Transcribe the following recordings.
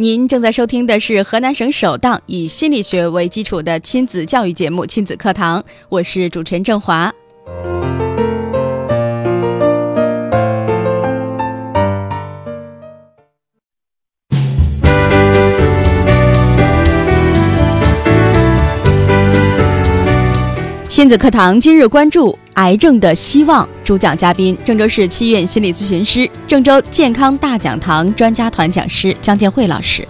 您正在收听的是河南省首档以心理学为基础的亲子教育节目《亲子课堂》，我是主持人郑华。亲子课堂今日关注癌症的希望，主讲嘉宾郑州市七院心理咨询师、郑州健康大讲堂专家团讲师江建慧老师。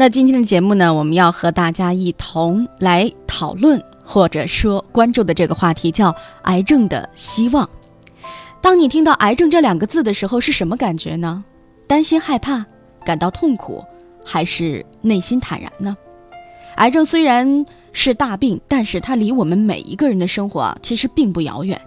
那今天的节目呢，我们要和大家一同来讨论或者说关注的这个话题叫癌症的希望。当你听到癌症这两个字的时候，是什么感觉呢？担心、害怕、感到痛苦，还是内心坦然呢？癌症虽然是大病，但是它离我们每一个人的生活啊，其实并不遥远。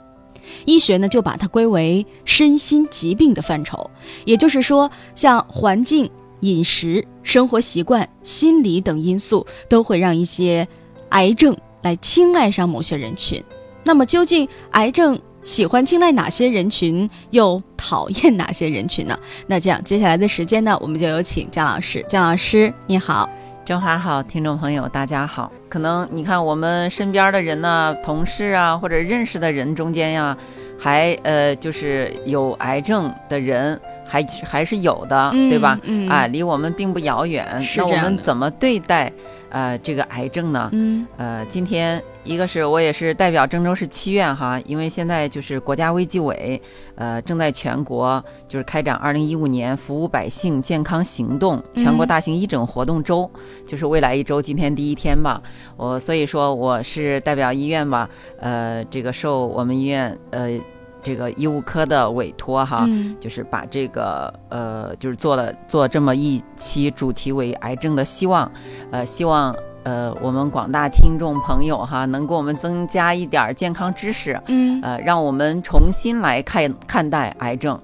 医学呢，就把它归为身心疾病的范畴，也就是说，像环境。饮食、生活习惯、心理等因素都会让一些癌症来青睐上某些人群。那么，究竟癌症喜欢青睐哪些人群，又讨厌哪些人群呢？那这样，接下来的时间呢，我们就有请姜老师。姜老师，你好，郑华好，听众朋友大家好。可能你看我们身边的人呢，同事啊，或者认识的人中间呀，还呃，就是有癌症的人。还还是有的，对吧？啊，离我们并不遥远。那我们怎么对待呃这个癌症呢？嗯，呃，今天一个是我也是代表郑州市七院哈，因为现在就是国家卫计委呃正在全国就是开展二零一五年服务百姓健康行动全国大型义诊活动周，就是未来一周今天第一天吧。我所以说我是代表医院吧，呃，这个受我们医院呃。这个医务科的委托哈，就是把这个呃，就是做了做这么一期主题为癌症的希望，呃，希望呃我们广大听众朋友哈，能给我们增加一点健康知识，嗯，呃，让我们重新来看看待癌症。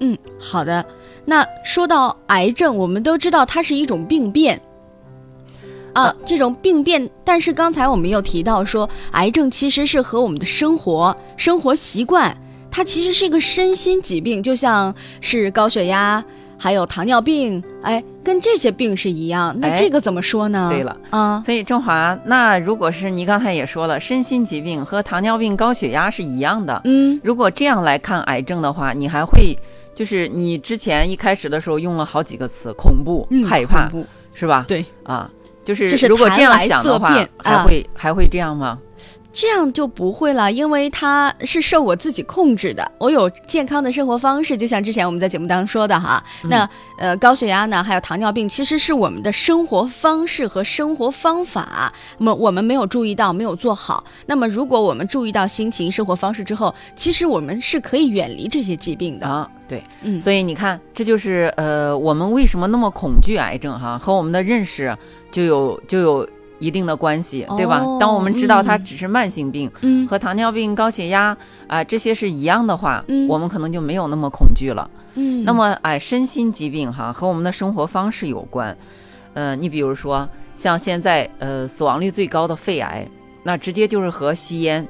嗯，好的。那说到癌症，我们都知道它是一种病变啊，这种病变。但是刚才我们又提到说，癌症其实是和我们的生活生活习惯。它其实是一个身心疾病，就像是高血压，还有糖尿病，哎，跟这些病是一样。那这个怎么说呢？对了，啊，所以郑华，那如果是你刚才也说了，身心疾病和糖尿病、高血压是一样的，嗯，如果这样来看癌症的话，你还会就是你之前一开始的时候用了好几个词，恐怖、害怕，是吧？对，啊，就是如果这样想的话，还会还会这样吗？这样就不会了，因为它是受我自己控制的。我有健康的生活方式，就像之前我们在节目当中说的哈。那呃，高血压呢，还有糖尿病，其实是我们的生活方式和生活方法，那么我们没有注意到，没有做好。那么如果我们注意到心情、生活方式之后，其实我们是可以远离这些疾病的啊。对，嗯，所以你看，这就是呃，我们为什么那么恐惧癌症哈，和我们的认识就有就有。一定的关系，对吧？当我们知道它只是慢性病，嗯和糖尿病、高血压啊这些是一样的话，嗯我们可能就没有那么恐惧了。嗯，那么哎，身心疾病哈和我们的生活方式有关。呃，你比如说像现在呃死亡率最高的肺癌，那直接就是和吸烟、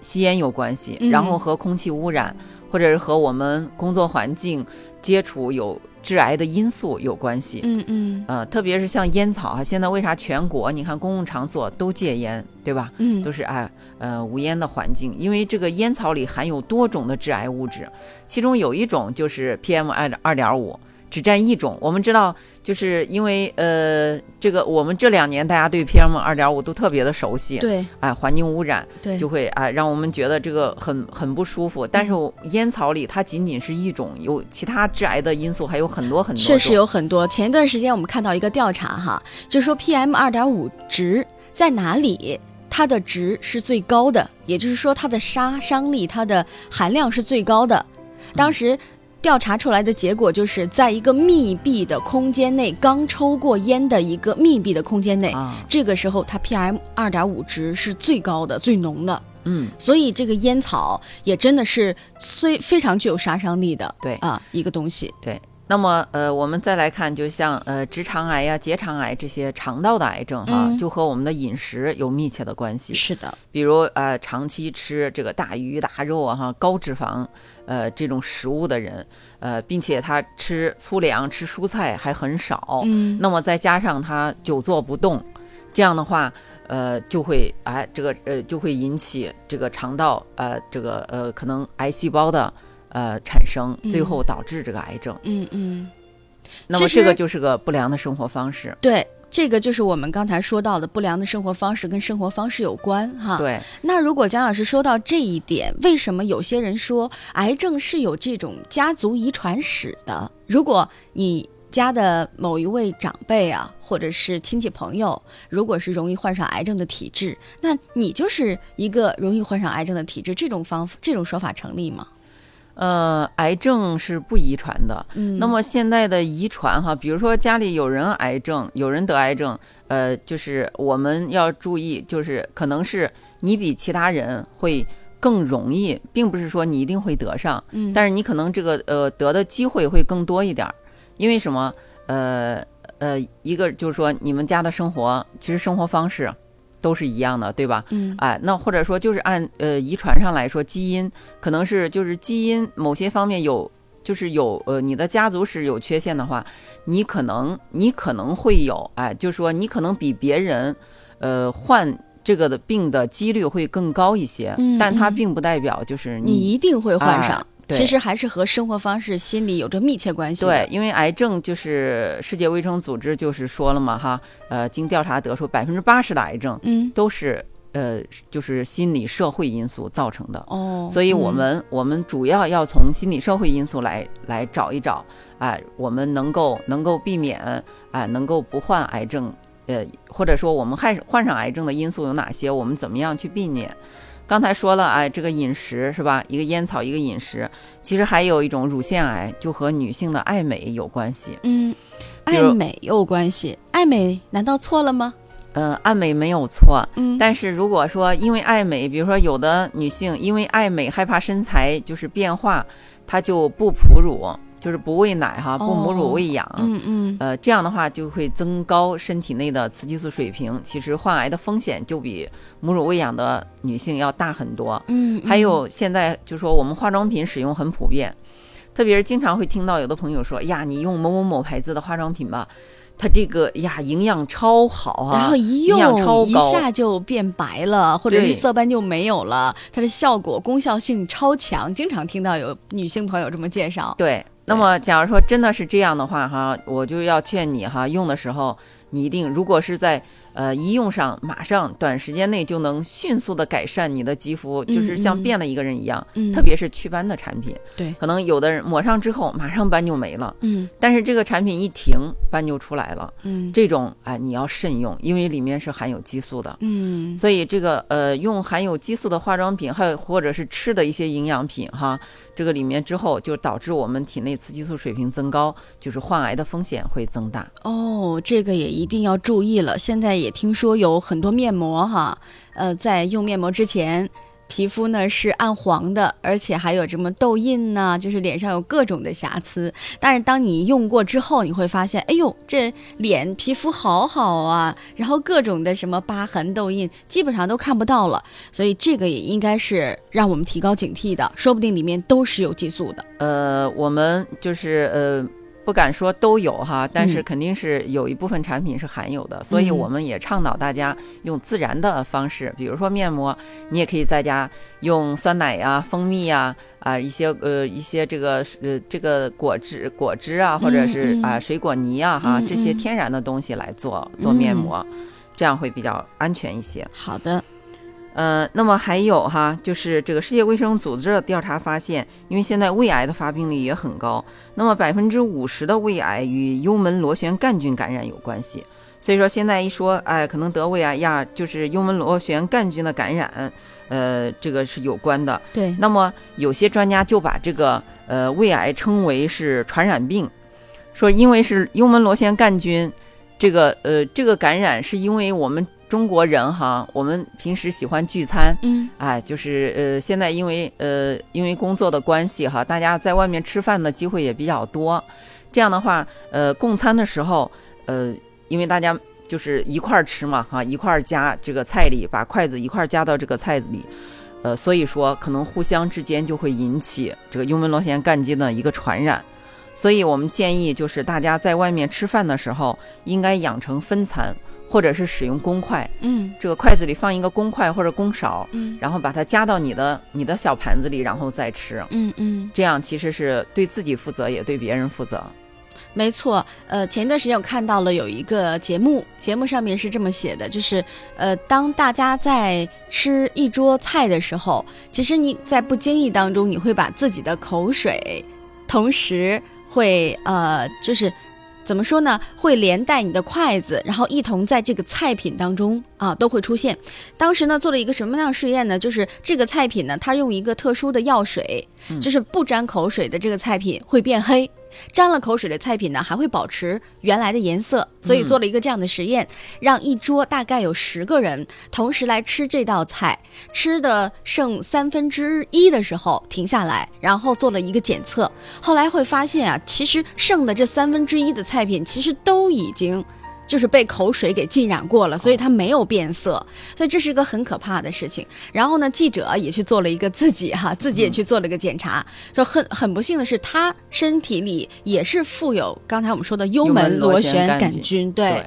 吸烟有关系，然后和空气污染，或者是和我们工作环境接触有。致癌的因素有关系，嗯嗯，呃，特别是像烟草啊，现在为啥全国你看公共场所都戒烟，对吧？嗯，都是哎，呃，无烟的环境，因为这个烟草里含有多种的致癌物质，其中有一种就是 PM 二二点五，只占一种。我们知道，就是因为呃，这个我们这两年大家对 PM 二点五都特别的熟悉，对哎，环境污染对，就会哎让我们觉得这个很很不舒服。但是烟草里它仅仅是一种，有其他致癌的因素还有很多很多种。确实有很多。前一段时间我们看到一个调查哈，就说 PM 二点五值在哪里，它的值是最高的，也就是说它的杀伤力、它的含量是最高的。当时调查出来的结果就是在一个密闭的空间内，刚抽过烟的一个密闭的空间内，啊，这个时候它 PM 二点五值是最高的、最浓的。嗯，所以这个烟草也真的是非非常具有杀伤力的，对啊，一个东西。对。那么，呃，我们再来看，就像呃直肠癌呀、结肠癌这些肠道的癌症哈，嗯。就和我们的饮食有密切的关系。是的，比如呃，长期吃这个大鱼大肉啊哈，高脂肪呃这种食物的人，呃，并且他吃粗粮、吃蔬菜还很少，嗯，那么再加上他久坐不动，这样的话，呃，就会哎这个呃就会引起这个肠道呃这个呃可能癌细胞的呃产生，最嗯后导致这个癌症。嗯嗯，那么这个就是个不良的生活方式。对，这个就是我们刚才说到的不良的生活方式跟生活方式有关哈。。对，那如果蒋老师说到这一点，为什么有些人说癌症是有这种家族遗传史的？如果你家的某一位长辈啊，或者是亲戚朋友，如果是容易患上癌症的体质，那你就是一个容易患上癌症的体质，这种方这种说法成立吗？呃，癌症是不遗传的。嗯那么现在的遗传哈，比如说家里有人癌症，有人得癌症，呃，就是我们要注意，就是可能是你比其他人会更容易，并不是说你一定会得上，嗯，但是你可能这个呃得的机会会更多一点儿，因为什么？呃呃，一个就是说你们家的生活其实生活方式都是一样的，对吧？嗯哎，那或者说就是按呃遗传上来说，基因可能是就是基因某些方面有，就是有呃你的家族史有缺陷的话，你可能你可能会有，哎，就是说你可能比别人呃患这个的病的几率会更高一些，嗯嗯但它并不代表就是你一定会患上。其实还是和生活方式、心理有着密切关系。对，因为癌症就是世界卫生组织就是说了嘛哈，呃，经调查得出百分之八十的癌症嗯，都是呃就是心理社会因素造成的。哦，所以，我嗯们、我们主要要从心理社会因素来来找一找，哎，我们能够能够避免，哎，能够不患癌症，呃，或者说我们害患上癌症的因素有哪些？我们怎么样去避免？刚才说了，哎，这个饮食是吧？一个烟草，一个饮食，其实还有一种乳腺癌，就和女性的爱美有关系。嗯，爱美有关系，爱美难道错了吗？呃，爱美没有错，嗯，但是如果说因为爱美，比如说有的女性因为爱美害怕身材就是变化，她就不哺乳，就是不喂奶哈，不母乳哦喂养。嗯嗯呃，这样的话就会增高身体内的雌激素水平，其实患癌的风险就比母乳喂养的女性要大很多。嗯，还有现在就说我们化妆品使用很普遍，特别是经常会听到有的朋友说呀，你用某某某牌子的化妆品吧，它这个呀营养超好啊，然后一用一下就变白了，或者是色斑就没有了，它的效果功效性超强，经常听到有女性朋友这么介绍。对，那么假如说真的是这样的话哈，我就要劝你哈，用的时候你一定如果是在呃一用上，马上短时间内就能迅速的改善你的肌肤，就是像嗯变了一个人一样。嗯，特别是祛斑的产品，对可能有的人抹上之后马上斑就没了，嗯但是这个产品一停，斑就出来了。嗯这种哎，你要慎用，因为里面是含有激素的。嗯所以这个呃，用含有激素的化妆品，还有或者是吃的一些营养品哈，这个里面之后就导致我们体内雌激素水平增高，就是患癌的风险会增大。哦，这个也一定要注意了。现在也听说有很多面膜哈，呃，在用面膜之前，皮肤呢是暗黄的，而且还有什么痘印呐、就是脸上有各种的瑕疵。但是当你用过之后，你会发现，哎呦，这脸皮肤好好啊，然后各种的什么疤痕、痘印基本上都看不到了。所以这个也应该是让我们提高警惕的，说不定里面都是有激素的。呃，我们就是呃，不敢说都有哈，但是嗯肯定是有一部分产品是含有的，所以嗯我们也倡导大家用自然的方式，比如说面膜，你也可以在家用酸奶呀、蜂蜜呀啊一些呃一些这个呃这个果汁果汁啊，或者是啊、水果泥啊哈嗯这些嗯天然的东西来做做面膜，这样会比较安全一些。好的，呃，那么还有哈，就是这个世界卫生组织的调查发现，因为现在胃癌的发病率也很高，那么百分之五十的胃癌与幽门螺旋杆菌感染有关系。所以说现在一说，哎，可能得胃癌呀，就是幽门螺旋杆菌的感染，呃，这个是有关的。对，那么有些专家就把这个呃胃癌称为是传染病，说因为是幽门螺旋杆菌，这个呃这个感染是因为我们中国人哈，我们平时喜欢聚餐，嗯哎，就是呃现在因为呃因为工作的关系哈，大家在外面吃饭的机会也比较多，这样的话呃共餐的时候呃因为大家就是一块儿吃嘛哈，一块儿夹这个菜里，把筷子一块儿夹到这个菜里。呃，所以说可能互相之间就会引起这个幽门螺旋杆菌的一个传染，所以我们建议就是大家在外面吃饭的时候应该养成分餐，或者是使用公筷，嗯这个筷子里放一个公筷或者公勺，嗯然后把它夹到你的你的小盘子里，然后再吃，嗯嗯。这样其实是对自己负责，也对别人负责。没错，呃，前一段时间我看到了有一个节目，节目上面是这么写的，就是呃，当大家在吃一桌菜的时候，其实你在不经意当中，你会把自己的口水，同时会呃，就是怎么说呢，会连带你的筷子，然后一同在这个菜品当中啊都会出现。当时呢做了一个什么样的试验呢？就是这个菜品呢，它用一个特殊的药水，嗯就是不沾口水的这个菜品会变黑。沾了口水的菜品呢，还会保持原来的颜色，所以做了一个这样的实验，让一桌大概有十个人同时来吃这道菜，吃的剩三分之一的时候停下来，然后做了一个检测，后来会发现啊，其实剩的这三分之一的菜品其实都已经。就是被口水给浸染过了，所以它没有变色，所以这是一个很可怕的事情。然后呢，记者也去做了一个自己哈，自己也去做了一个检查，说很很不幸的是，他身体里也是富有刚才我们说的幽门螺旋杆菌，对，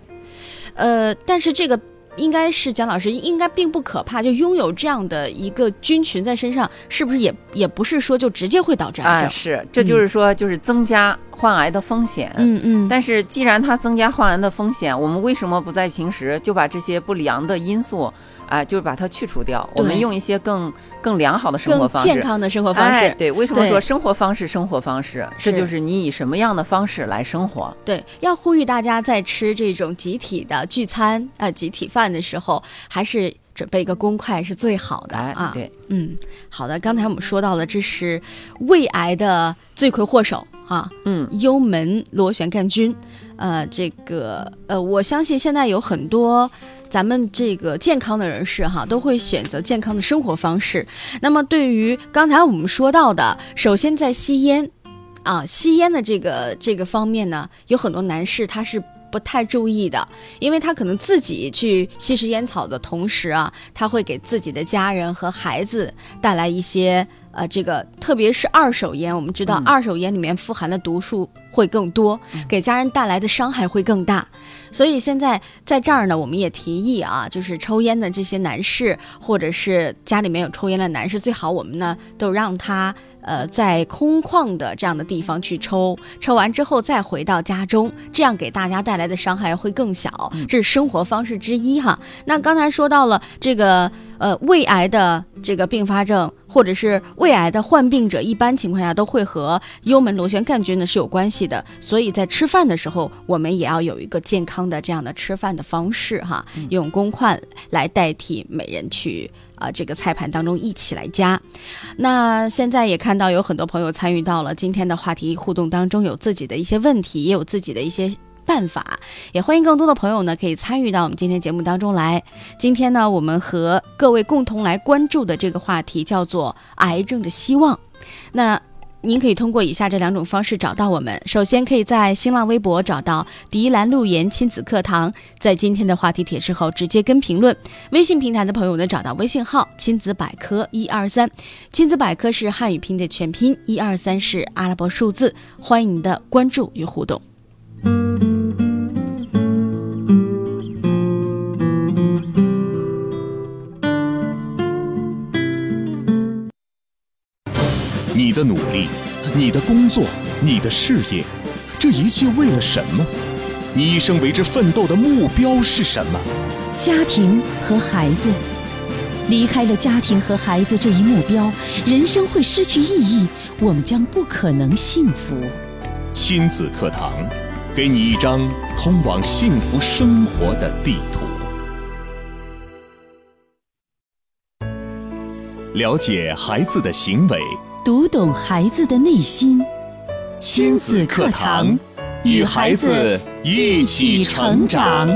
呃，但是这个应该是蒋老师应该并不可怕，就拥有这样的一个菌群在身上，是不是也也不是说就直接会导致癌啊，症？是，这就是说就是增加患癌的风险。嗯嗯，但是既然它增加患癌的风险，我们为什么不在平时就把这些不良的因素，啊、就是把它去除掉？我们用一些更更良好的生活方式，健康的生活方式，哎。对，为什么说生活方式？生活方式，这就是你以什么样的方式来生活。对，要呼吁大家在吃这种集体的聚餐呃集体饭的时候，还是准备一个公筷是最好的哎，啊。对，嗯，好的。刚才我们说到了，这是胃癌的罪魁祸首啊，嗯，幽门螺旋杆菌。呃，这个呃，我相信现在有很多咱们这个健康的人士哈，都会选择健康的生活方式。那么对于刚才我们说到的，首先在吸烟啊，吸烟的这个这个方面呢，有很多男士他是。不太注意的，因为他可能自己去吸食烟草的同时啊，他会给自己的家人和孩子带来一些呃，这个特别是二手烟，我们知道嗯二手烟里面富含的毒素会更多，给家人带来的伤害会更大。所以现在在这儿呢，我们也提议啊，就是抽烟的这些男士，或者是家里面有抽烟的男士，最好我们呢都让他呃在空旷的这样的地方去抽，抽完之后再回到家中，这样给大家带来的伤害会更小。这是生活方式之一哈。那刚才说到了这个呃胃癌的这个并发症，或者是胃癌的患病者，一般情况下都会和幽门螺旋杆菌呢是有关系的。所以在吃饭的时候，我们也要有一个健康的这样的吃饭的方式哈，用公筷来代替每人去。啊、这个菜盘当中一起来加。那现在也看到有很多朋友参与到了今天的话题互动当中，有自己的一些问题，也有自己的一些办法，也欢迎更多的朋友呢可以参与到我们今天节目当中来。今天呢，我们和各位共同来关注的这个话题叫做癌症的希望。那您可以通过以下这两种方式找到我们。首先，可以在新浪微博找到“迪兰路言亲子课堂”，在今天的话题帖之后直接跟评论。微信平台的朋友呢，找到微信号“亲子百科一二三”，亲子百科是汉语拼的全拼，一二三是阿拉伯数字。欢迎您的关注与互动。你的努力，你的工作，你的事业，这一切为了什么？你一生为之奋斗的目标是什么？家庭和孩子，离开了家庭和孩子这一目标，人生会失去意义，我们将不可能幸福。亲子课堂，给你一张通往幸福生活的地图。了解孩子的行为，读懂孩子的内心。亲子课堂，与孩子一起成长。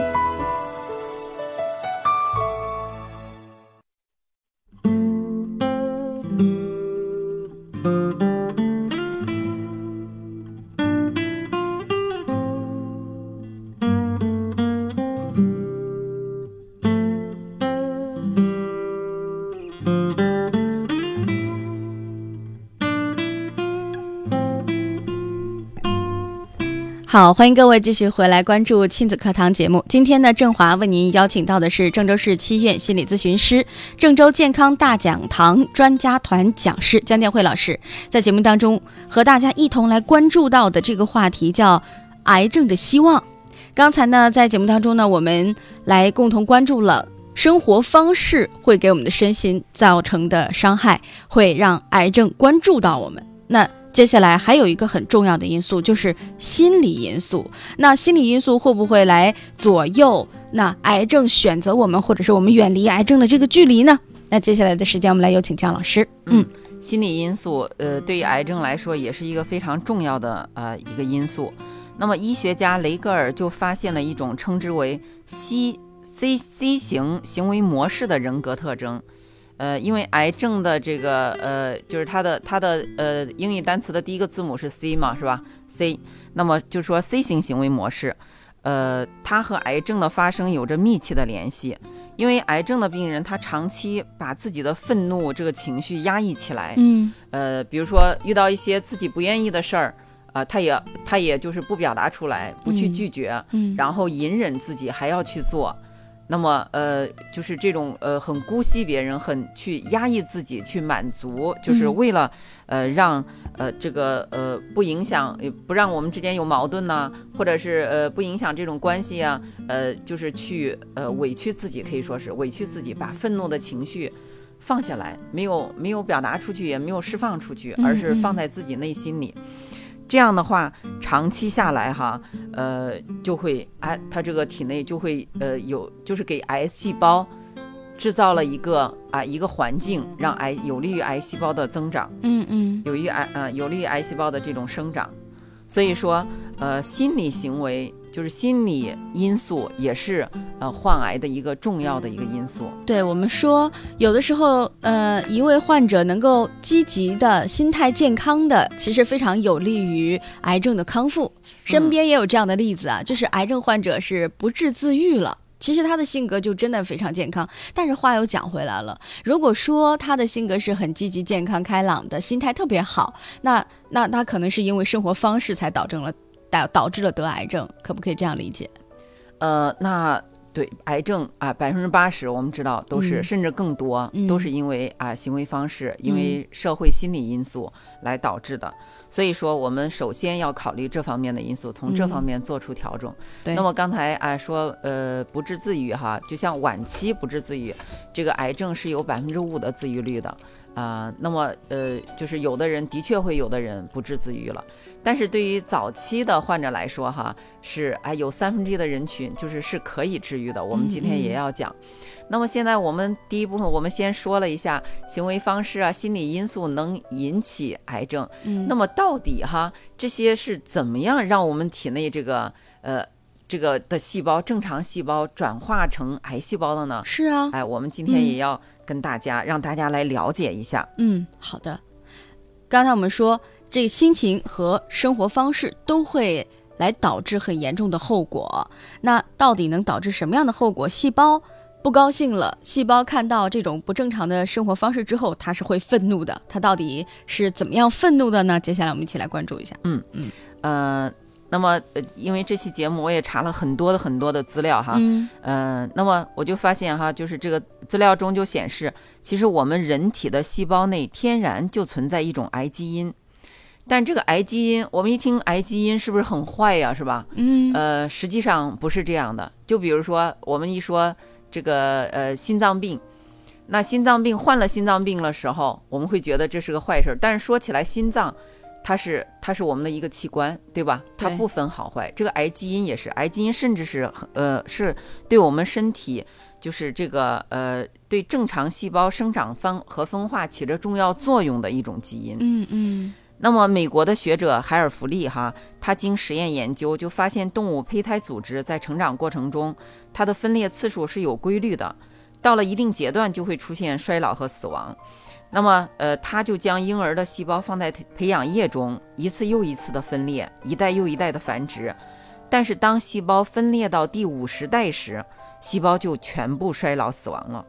好，欢迎各位继续回来关注亲子课堂节目。今天呢，郑华为您邀请到的是郑州市七院心理咨询师、郑州健康大讲堂专家团讲师江建慧老师，在节目当中和大家一同来关注到的这个话题叫“癌症的希望”。刚才呢，在节目当中呢，我们来共同关注了生活方式会给我们的身心造成的伤害，会让癌症关注到我们。那接下来还有一个很重要的因素，就是心理因素。那心理因素会不会来左右那癌症选择我们，或者是我们远离癌症的这个距离呢？那接下来的时间，我们来有请姜老师。嗯，心理因素，呃，对于癌症来说也是一个非常重要的呃一个因素。那么，医学家雷格尔就发现了一种称之为 C C C 型行为模式的人格特征。呃，因为癌症的这个呃，就是它的它的呃英语单词的第一个字母是 C 嘛，是吧？C，那么就说 C 型行为模式，呃，它和癌症的发生有着密切的联系。因为癌症的病人他长期把自己的愤怒这个情绪压抑起来，嗯，呃，比如说遇到一些自己不愿意的事儿，啊，他也他也就是不表达出来，不去拒绝，嗯，然后隐忍自己还要去做。那么，呃，就是这种呃，很姑息别人，很去压抑自己，去满足，就是为了呃，让呃这个呃不影响，不让我们之间有矛盾呐，或者是呃不影响这种关系啊，呃，就是去呃委屈自己，可以说是委屈自己，把愤怒的情绪放下来，没有没有表达出去，也没有释放出去，而是放在自己内心里。这样的话，长期下来哈，呃，就会哎，他这个体内就会呃有，就是给癌细胞制造了一个啊一个环境，让癌有利于癌细胞的增长，嗯嗯，有益癌呃有利于癌细胞的这种生长。所以说，呃，心理行为就是心理因素，也是呃患癌的一个重要的一个因素。对我们说，有的时候，呃，一位患者能够积极的心态健康的，其实非常有利于癌症的康复。身边也有这样的例子啊，就是癌症患者是不治自愈了。其实他的性格就真的非常健康，但是话又讲回来了，如果说他的性格是很积极、健康、开朗的，心态特别好，那那他可能是因为生活方式才导致了导导致了得癌症，可不可以这样理解？呃，那对癌症啊，百分之八十我们知道都是，嗯。甚至更多嗯。都是因为啊行为方式，因为社会心理因素来导致的。所以说，我们首先要考虑这方面的因素，从这嗯方面做出调整。对那么刚才啊说，呃，不治自愈哈，就像晚期不治自愈，这个癌症是有百分之五的自愈率的。啊、那么呃，就是有的人的确会有的人不治自愈了，但是对于早期的患者来说哈，是哎有三分之一的人群就是是可以治愈的。我们今天也嗯要讲。那么现在我们第一部分我们先说了一下行为方式啊、心理因素能引起癌症。嗯那么到底哈这些是怎么样让我们体内这个呃这个的细胞正常细胞转化成癌细胞的呢？是啊，哎，我们今天也要跟大家、让大家来了解一下。嗯，好的。刚才我们说这个心情和生活方式都会来导致很严重的后果。那到底能导致什么样的后果？细胞不高兴了，细胞看到这种不正常的生活方式之后，它是会愤怒的。它到底是怎么样愤怒的呢？接下来我们一起来关注一下。嗯嗯呃，那么呃，因为这期节目我也查了很多的很多的资料哈，嗯呃，那么我就发现哈，就是这个资料中就显示，其实我们人体的细胞内天然就存在一种癌基因，但这个癌基因，我们一听癌基因是不是很坏呀，是吧？嗯呃，实际上不是这样的。就比如说，我们一说这个呃心脏病，那心脏病患了心脏病的时候，我们会觉得这是个坏事儿。但是说起来，心脏它是它是我们的一个器官，对吧？它不分好坏。这个癌基因也是，癌基因甚至是呃是对我们身体。就是这个呃，对正常细胞生长分和分化起着重要作用的一种基因。嗯嗯那么，美国的学者海尔弗利哈，他经实验研究就发现，动物胚胎组织在成长过程中，它的分裂次数是有规律的，到了一定阶段就会出现衰老和死亡。那么，呃，他就将婴儿的细胞放在培养液中，一次又一次的分裂，一代又一代的繁殖。但是，当细胞分裂到第五十代时，细胞就全部衰老死亡了。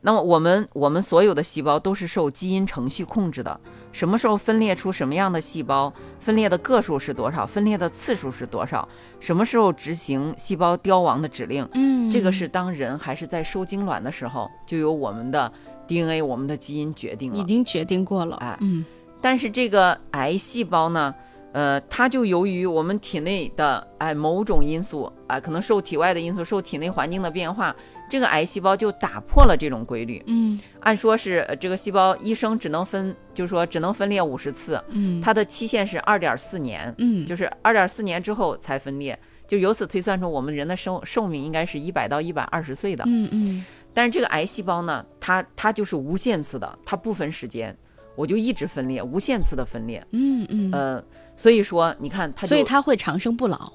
那么，我们我们所有的细胞都是受基因程序控制的。什么时候分裂出什么样的细胞，分裂的个数是多少，分裂的次数是多少，什么时候执行细胞凋亡的指令，嗯，这个是当人还是在受精卵的时候，就由我们的 DNA、我们的基因决定了。已经决定过了。哎嗯但是这个癌细胞呢，呃，它就由于我们体内的哎某种因素啊、可能受体外的因素，受体内环境的变化，这个癌细胞就打破了这种规律。嗯按说是呃这个细胞一生只能分，就是说只能分裂五十次，嗯，它的期限是二点四年，嗯就是二点四年之后才分裂。就由此推算出，我们人的寿寿命应该是一百到一百二十岁的。嗯嗯但是这个癌细胞呢，它它就是无限次的，它不分时间，我就一直分裂，无限次的分裂。嗯嗯，呃，所以说你看它就，所以它会长生不老，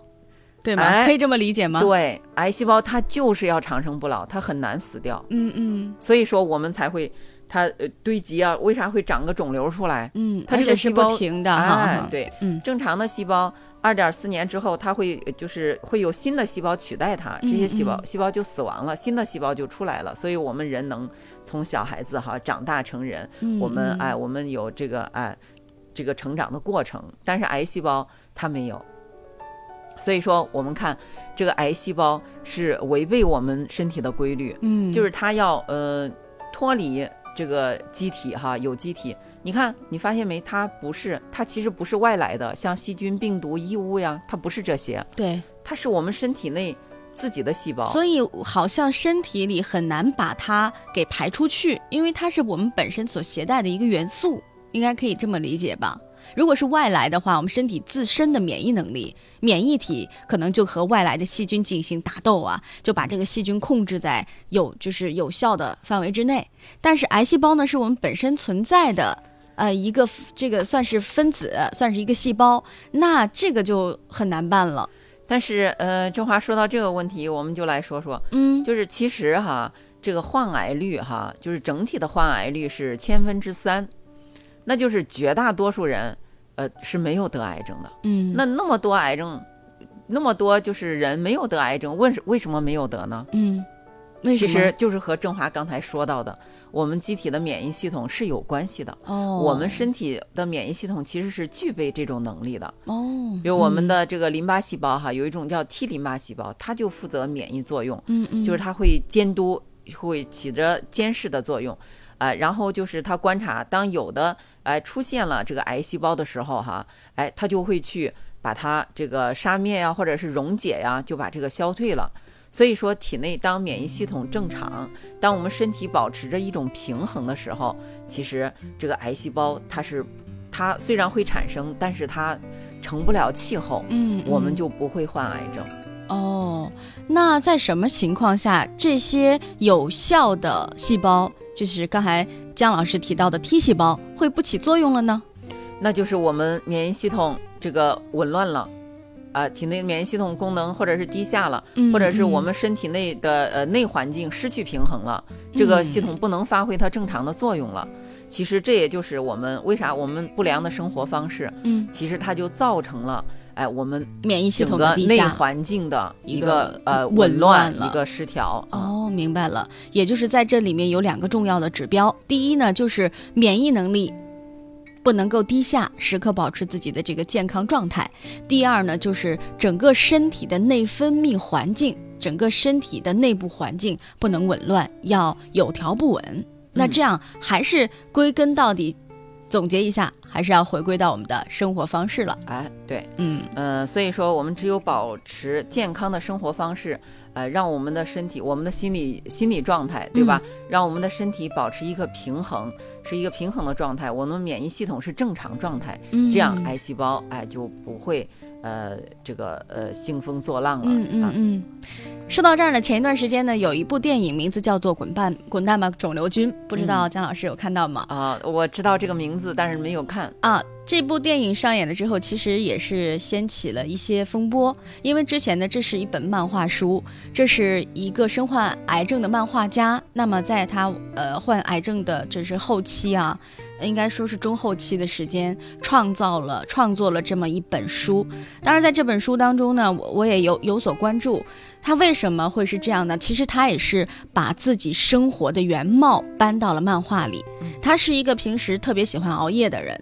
对吗？哎可以这么理解吗？，对癌细胞它就是要长生不老，它很难死掉，嗯嗯所以说我们才会它呃堆积啊，为啥会长个肿瘤出来？嗯，它这个细胞停的哈，，哎对，嗯正常的细胞二点四年之后，它会呃就是会有新的细胞取代它，这些细胞嗯细胞就死亡了，新的细胞就出来了。所以我们人能从小孩子哈长大成人，我们哎我们有这个哎这个成长的过程，但是癌细胞它没有。所以说，我们看这个癌细胞是违背我们身体的规律，嗯，就是它要呃脱离这个机体哈，有机体。你看，你发现没？它不是，它其实不是外来的，像细菌、病毒、异物呀，它不是这些，对，它是我们身体内自己的细胞。所以好像身体里很难把它给排出去，因为它是我们本身所携带的一个元素，应该可以这么理解吧？如果是外来的话，我们身体自身的免疫能力、免疫体可能就和外来的细菌进行打斗啊，就把这个细菌控制在有就是有效的范围之内。但是癌细胞呢，是我们本身存在的。呃，一个这个算是分子，算是一个细胞，那这个就很难办了。但是呃，郑华说到这个问题，我们就来说说，嗯，就是其实哈，这个患癌率哈，就是整体的患癌率是千分之三，那就是绝大多数人呃是没有得癌症的。嗯，那那么多癌症，那么多就是人没有得癌症，为什为什么没有得呢？嗯？其实就是和郑华刚才说到的，我们机体的免疫系统是有关系的。哦，我们身体的免疫系统其实是具备这种能力的，哦，比如我们的这个淋巴细胞哈，有一种叫 T 淋巴细胞，它就负责免疫作用，嗯嗯，就是它会监督，会起着监视的作用。啊、然后就是他观察，当有的哎、出现了这个癌细胞的时候哈，哎，他就会去把它这个杀灭呀，或者是溶解呀，就把这个消退了。所以说，体内当免疫系统正常，当我们身体保持着一种平衡的时候，其实这个癌细胞它是它虽然会产生，但是它成不了气候，嗯，我们嗯就不会患癌症。哦，那在什么情况下这些有效的细胞，就是刚才姜老师提到的 T 细胞，会不起作用了呢？那就是我们免疫系统这个紊乱了，啊、体内免疫系统功能或者是低下了，嗯或者是我嗯们身体内的呃内环境失去平衡了，这个系嗯统不能发挥它正常的作用了。其实这也就是我们为啥我们不良的生活方式，嗯，其实它就造成了哎我们免疫系统的。内环境的一一个个呃紊紊乱一个失调啊。哦，明白了，也就是在这里面有两个重要的指标，第一呢就是免疫能力不能够低下，时刻保持自己的这个健康状态；第二呢就是整个身体的内分泌环境，整个身体的内部环境不能紊乱，要有条不紊。那这样还是归根到底，总结一下，还是要回归到我们的生活方式了。哎，对，嗯呃，所以说我们只有保持健康的生活方式，呃，让我们的身体、我们的心理心理状态，对吧？让我们的身体保持一个平衡，是一个平衡的状态，我们免疫系统是正常状态，嗯，这样癌细胞哎就不会呃这个呃兴风作浪了。嗯嗯啊嗯。说到这儿呢，前一段时间呢，有一部电影名字叫做《滚蛋滚蛋吧肿瘤君》，不知道姜老师有看到吗？啊、我知道这个名字，但是没有看。啊，这部电影上演了之后，其实也是掀起了一些风波，因为之前呢，这是一本漫画书，这是一个身患癌症的漫画家，那么在他呃患癌症的这是后期啊，应该说是中后期的时间，创造了创作了这么一本书。当然，在这本书当中呢，我我也有有所关注，他为什么会是这样呢？其实他也是把自己生活的原貌搬到了漫画里。他是一个平时特别喜欢熬夜的人。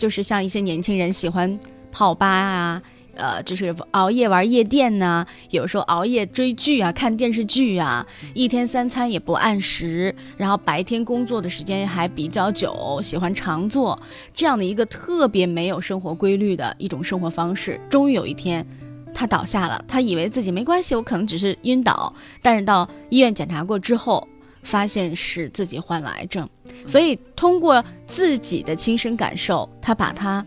就是像一些年轻人喜欢泡吧啊，呃，就是熬夜玩夜店呐、有时候熬夜追剧啊、看电视剧啊，一天三餐也不按时，然后白天工作的时间还比较久，喜欢长坐，这样的一个特别没有生活规律的一种生活方式。终于有一天，他倒下了，他以为自己没关系，我可能只是晕倒，但是到医院检查过之后，发现是自己患了癌症。所以通过自己的亲身感受，他把它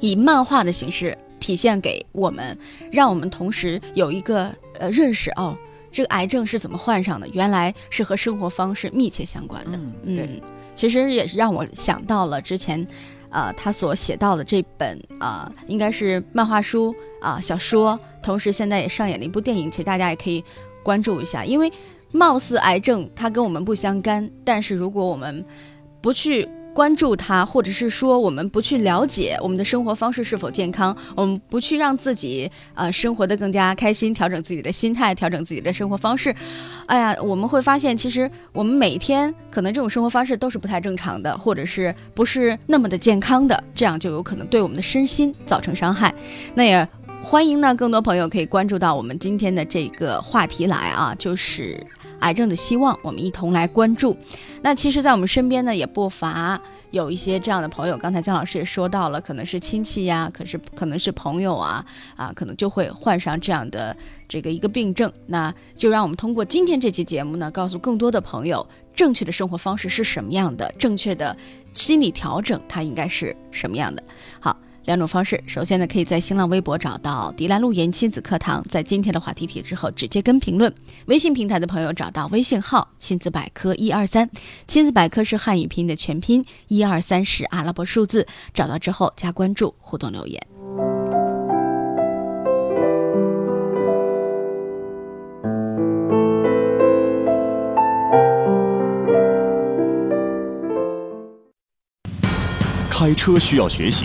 以漫画的形式体现给我们，让我们同时有一个呃认识哦，这个癌症是怎么患上的？原来是和生活方式密切相关的。嗯，对，其实也是让我想到了之前，呃，他所写到的这本呃，应该是漫画书啊、小说，同时现在也上演了一部电影，其实大家也可以关注一下，因为貌似癌症它跟我们不相干，但是如果我们不去关注它，或者是说我们不去了解我们的生活方式是否健康，我们不去让自己呃生活的更加开心，调整自己的心态，调整自己的生活方式，哎呀，我们会发现其实我们每天可能这种生活方式都是不太正常的，或者是不是那么的健康的，这样就有可能对我们的身心造成伤害。那也欢迎呢，更多朋友可以关注到我们今天的这个话题来啊，就是癌症的希望，我们一同来关注。那其实，在我们身边呢，也不乏有一些这样的朋友。刚才姜老师也说到了，可能是亲戚呀，可是可能是朋友啊，啊，可能就会患上这样的这个一个病症。那就让我们通过今天这期节目呢，告诉更多的朋友，正确的生活方式是什么样的，正确的心理调整它应该是什么样的。好。两种方式，首先呢，可以在新浪微博找到迪兰路言亲子课堂，在今天的话题帖之后直接跟评论；微信平台的朋友找到微信号“亲子百科一二三”，亲子百科是汉语拼音的全拼，一二三是阿拉伯数字，找到之后加关注，互动留言。开车需要学习，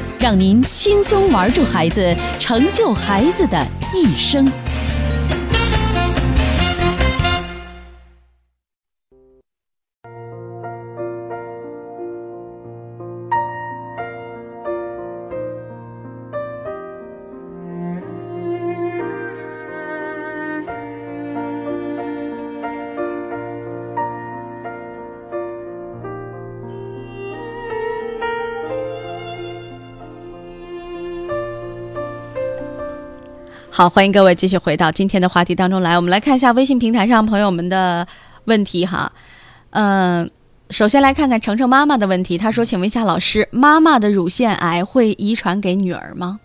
让您轻松玩住孩子，成就孩子的一生。好，欢迎各位继续回到今天的话题当中来。我们来看一下微信平台上朋友们的问题哈。嗯、首先来看看程程妈妈的问题，她说：“请问一下老师，妈妈的乳腺癌会遗传给女儿吗？”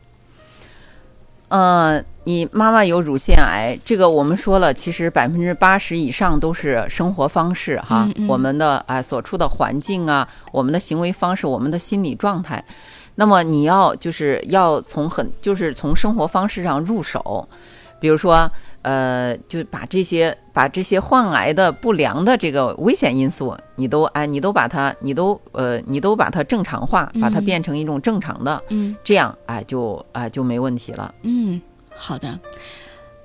呃，你妈妈有乳腺癌，这个我们说了，其实百分之八十以上都是生活方式哈，嗯嗯我们的啊、所处的环境啊，我们的行为方式，我们的心理状态。那么你要就是要从很就是从生活方式上入手，比如说呃，就把这些把这些患癌的不良的这个危险因素，你都哎你都把它你都呃你都把它正常化，把它嗯变成一种正常的，嗯这样哎就哎就没问题了。嗯，好的。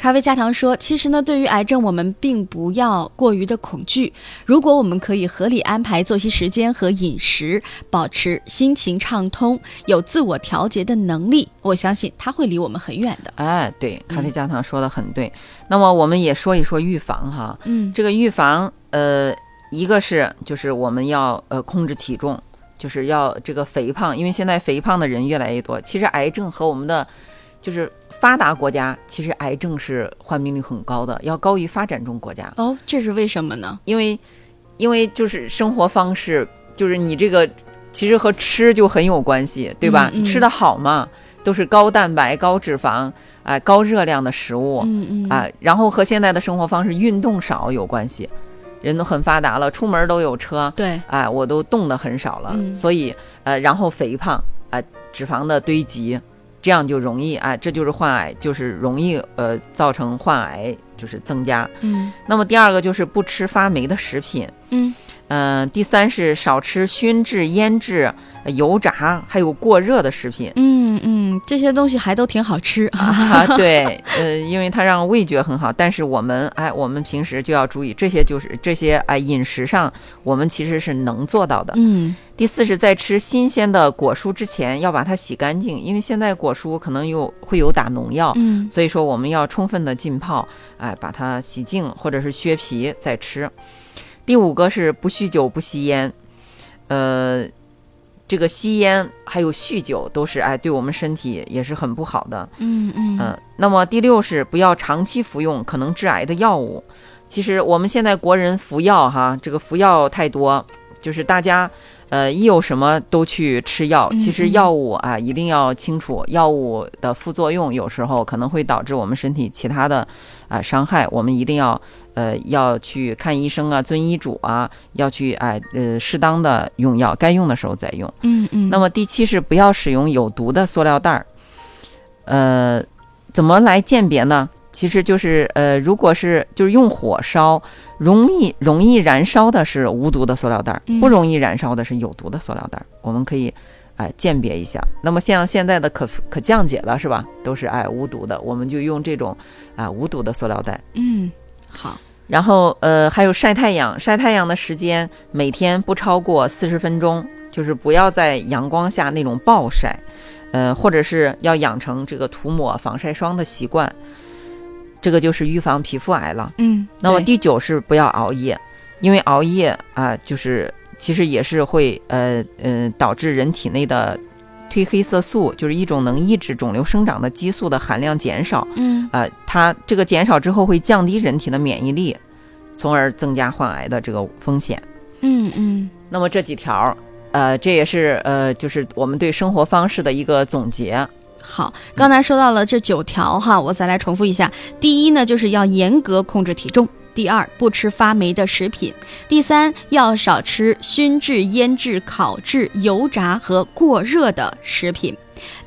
咖啡加糖说：“其实呢，对于癌症，我们并不要过于的恐惧。如果我们可以合理安排作息时间和饮食，保持心情畅通，有自我调节的能力，我相信它会离我们很远的。哎，对，咖啡加糖说的很对。那么我们也说一说预防哈，嗯这个预防，呃，一个是就是我们要呃控制体重，就是要这个肥胖，因为现在肥胖的人越来越多。其实癌症和我们的就是发达国家，其实癌症是患病率很高的，要高于发展中国家，哦，这是为什么呢？因为因为就是生活方式，就是你这个其实和吃就很有关系，对吧？嗯嗯。吃的好嘛，都是高蛋白、高脂肪、啊、高热量的食物，嗯嗯。啊，然后和现在的生活方式运动少有关系，人都很发达了，出门都有车，对，哎，我都动的很少了，嗯。所以呃，然后肥胖啊、脂肪的堆积，这样就容易啊，这就是患癌，就是容易呃造成患癌就是增加。嗯。那么第二个就是不吃发霉的食品，嗯嗯、第三是少吃熏制、腌制、呃油炸还有过热的食品。嗯嗯，这些东西还都挺好吃啊，对，呃，因为它让味觉很好，但是我们哎，我们平时就要注意这些，就是这些哎饮食上，我们其实是能做到的。嗯第四是在吃新鲜的果蔬之前要把它洗干净，因为现在果蔬可能有会有打农药，嗯所以说我们要充分的浸泡，哎，把它洗净或者是削皮再吃。第五个是不酗酒不吸烟，呃，这个吸烟还有酗酒都是哎对我们身体也是很不好的。嗯嗯嗯，那么第六是不要长期服用可能致癌的药物。其实我们现在国人服药哈，这个服药太多，就是大家呃一有什么都去吃药。嗯其实嗯药物啊一定要清楚，药物的副作用有时候可能会导致我们身体其他的啊、伤害，我们一定要呃要去看医生啊，遵医嘱啊，要去哎呃适当的用药，该用的时候再用。嗯嗯，那么第七是不要使用有毒的塑料袋儿。呃，怎么来鉴别呢？其实就是呃，如果是就是用火烧，容易容易燃烧的是无毒的塑料袋不容易燃烧的是有毒的塑料袋儿。我们可以哎、鉴别一下。那么像现在的可可降解了是吧？都是哎无毒的，我们就用这种啊、无毒的塑料袋。嗯好，然后呃，还有晒太阳，晒太阳的时间每天不超过四十分钟，就是不要在阳光下那种暴晒，呃，或者是要养成这个涂抹防晒霜的习惯，这个就是预防皮肤癌了。嗯，那么第九是不要熬夜，因为熬夜啊、就是其实也是会呃呃导致人体内的褪黑色素，就是一种能抑制肿瘤生长的激素的含量减少。嗯啊、它这个减少之后会降低人体的免疫力，从而增加患癌的这个风险。嗯嗯那么这几条，呃，这也是呃，就是我们对生活方式的一个总结。好，刚才说到了这九条哈，我再来重复一下。第一呢，就是要严格控制体重；第二，不吃发霉的食品；第三，要少吃熏制、腌制、烤制、油炸和过热的食品；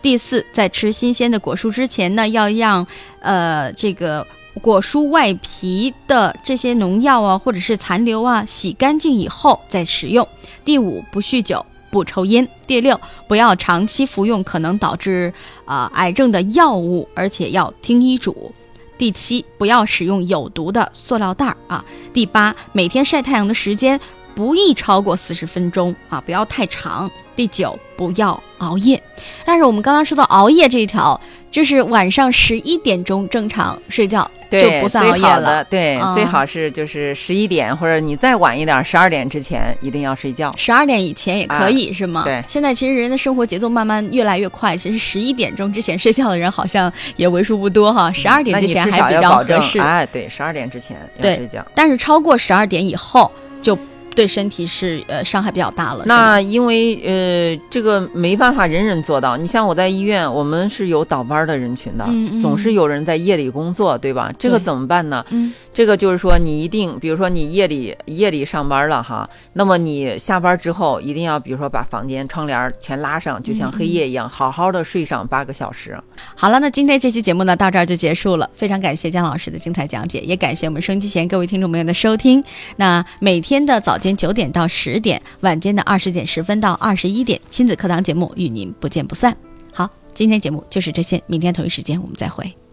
第四，在吃新鲜的果蔬之前呢，要让呃这个。果蔬外皮的这些农药啊，或者是残留啊，洗干净以后再食用。第五，不酗酒，不抽烟。第六，不要长期服用可能导致啊、癌症的药物，而且要听医嘱。第七，不要使用有毒的塑料袋儿啊。第八，每天晒太阳的时间不宜超过四十分钟啊，不要太长。第九，不要熬夜。但是我们刚刚说到熬夜这一条，就是晚上十一点钟正常睡觉就，不算熬夜了。对，嗯最好是就是十一点或者你再晚一点，十二点之前一定要睡觉。十二点以前也可以、是吗？对现在其实人的生活节奏慢慢越来越快，其实十一点钟之前睡觉的人好像也为数不多哈。十二点之前还比较合适，哎，对，十二点之前要睡觉。但是超过十二点以后就对身体是呃伤害比较大了。那因为呃，这个没办法人人做到。你像我在医院，我们是有倒班的人群的，嗯嗯总是有人在夜里工作，对吧？这个怎么办呢？嗯这个就是说，你一定，比如说你夜里夜里上班了哈，那么你下班之后一定要，比如说把房间窗帘全拉上，就像黑夜一样，好好的睡上八个小时。好了，那今天这期节目呢到这儿就结束了，非常感谢姜老师的精彩讲解，也感谢我们收音机前各位听众朋友的收听。那每天的早间九点到十点，晚间的二十点十分到二十一点，亲子课堂节目与您不见不散。好，今天节目就是这些，明天同一时间我们再会。